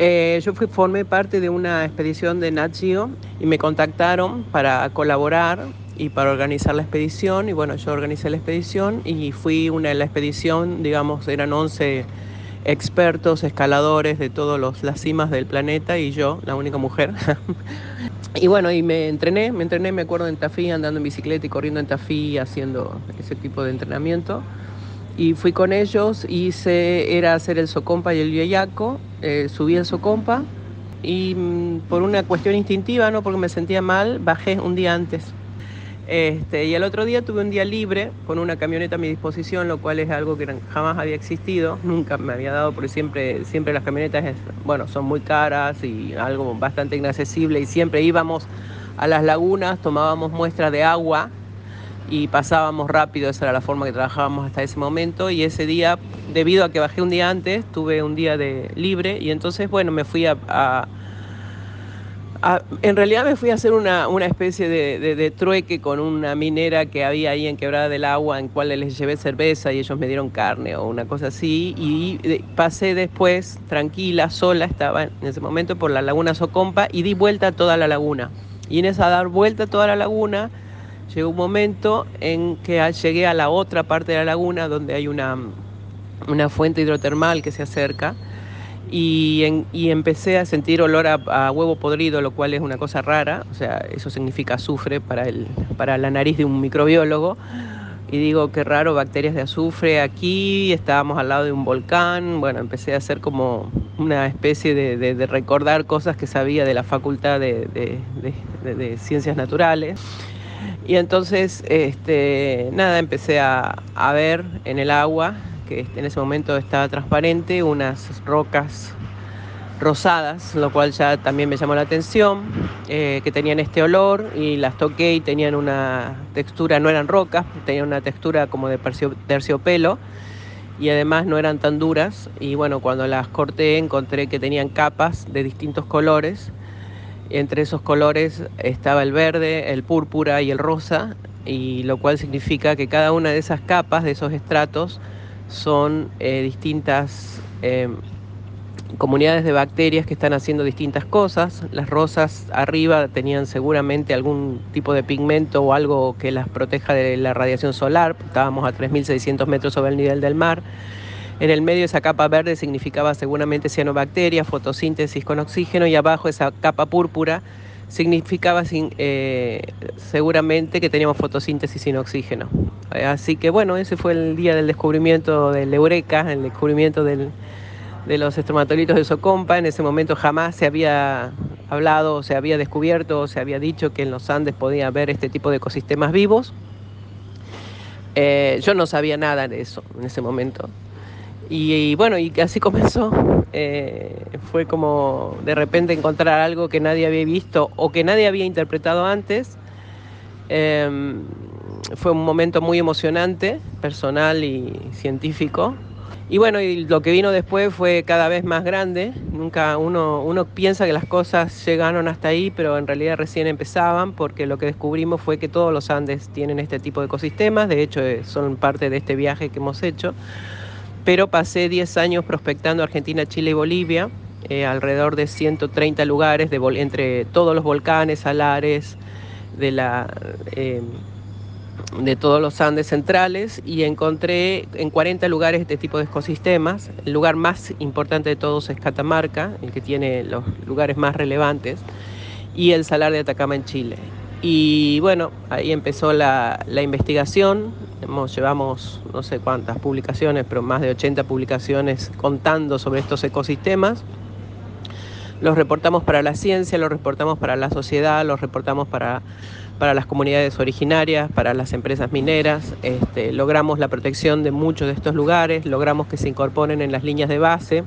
Eh, yo fui, formé parte de una expedición de Nat y me contactaron para colaborar y para organizar la expedición. Y bueno, yo organicé la expedición y fui una de la expedición, digamos, eran 11 expertos, escaladores de todas las cimas del planeta y yo, la única mujer. y bueno, y me entrené, me entrené, me acuerdo en Tafí, andando en bicicleta y corriendo en Tafí, haciendo ese tipo de entrenamiento. Y fui con ellos, hice, era hacer el Socompa y el Yayaco, eh, subí el Socompa y mm, por una cuestión instintiva, no porque me sentía mal, bajé un día antes. Este, y el otro día tuve un día libre con una camioneta a mi disposición, lo cual es algo que jamás había existido, nunca me había dado, porque siempre, siempre las camionetas bueno, son muy caras y algo bastante inaccesible y siempre íbamos a las lagunas, tomábamos muestras de agua y pasábamos rápido, esa era la forma que trabajábamos hasta ese momento y ese día, debido a que bajé un día antes, tuve un día de libre y entonces, bueno, me fui a Ah, en realidad me fui a hacer una, especie de, trueque con una minera que había ahí en Quebrada del Agua, en cual les llevé cerveza y ellos me dieron carne o una cosa así. Y pasé después, tranquila, sola, estaba en ese momento por la laguna Socompa y di vuelta a toda la laguna. Y en esa dar vuelta a toda la laguna, llegó un momento en que llegué a la otra parte de la laguna donde hay una, una fuente hidrotermal que se acerca y, empecé a sentir olor a, huevo podrido, lo cual es una cosa rara, o sea, eso significa azufre para, el, para la nariz de un microbiólogo. Y digo, qué raro, bacterias de azufre aquí, estábamos al lado de un volcán, bueno, empecé a hacer como una especie de, recordar cosas que sabía de la facultad de, ciencias naturales. Y entonces, este, nada, empecé a, ver en el agua que en ese momento estaba transparente, unas rocas rosadas, lo cual ya también me llamó la atención, eh, que tenían este olor y las toqué y tenían una textura, no eran rocas, tenían una textura como de terciopelo y además no eran tan duras y bueno, cuando las corté encontré que tenían capas de distintos colores. Entre esos colores estaba el verde, el púrpura y el rosa, y lo cual significa que cada una de esas capas, de esos estratos, son eh, distintas em, comunidades de bacterias que están haciendo distintas cosas. Las rosas arriba tenían seguramente algún tipo de pigmento o algo que las proteja de la radiación solar. Estábamos a 3.600 metros sobre el nivel del mar. En el medio esa capa verde significaba seguramente cianobacterias, fotosíntesis con oxígeno y abajo esa capa púrpura significaba eh, seguramente que teníamos fotosíntesis sin oxígeno. Eh, así que bueno, ese fue el día del descubrimiento del Eureka, el descubrimiento de los estromatolitos de Socompa. En ese momento jamás se había hablado, se había descubierto, se había dicho que en los Andes podía haber este tipo de ecosistemas vivos. Eh, yo no sabía nada de eso en ese momento. Y, bueno, y así comenzó. Eh, fue como de repente encontrar algo que nadie había visto o que nadie había interpretado antes. Em, fue un momento muy emocionante, personal y científico. Y bueno, y lo que vino después fue cada vez más grande. Nunca uno, uno piensa que las cosas llegaron hasta ahí, pero en realidad recién empezaban, porque lo que descubrimos fue que todos los Andes tienen este tipo de ecosistemas. De hecho, eh, son parte de este viaje que hemos hecho pero pasé 10 años prospectando Argentina, Chile y Bolivia, eh, alrededor de 130 lugares entre todos los volcanes, salares, de, la, eh, de todos los Andes centrales y encontré en 40 lugares este tipo de ecosistemas. El lugar más importante de todos es Catamarca, el que tiene los lugares más relevantes, y el Salar de Atacama en Chile. Y bueno, ahí empezó la, investigación. Hemos, llevamos no sé cuántas publicaciones, pero más de 80 publicaciones contando sobre estos ecosistemas. Los reportamos para la ciencia, los reportamos para la sociedad, los reportamos para, para las comunidades originarias, para las empresas mineras. Este, logramos la protección de muchos de estos lugares, logramos que se incorporen en las líneas de base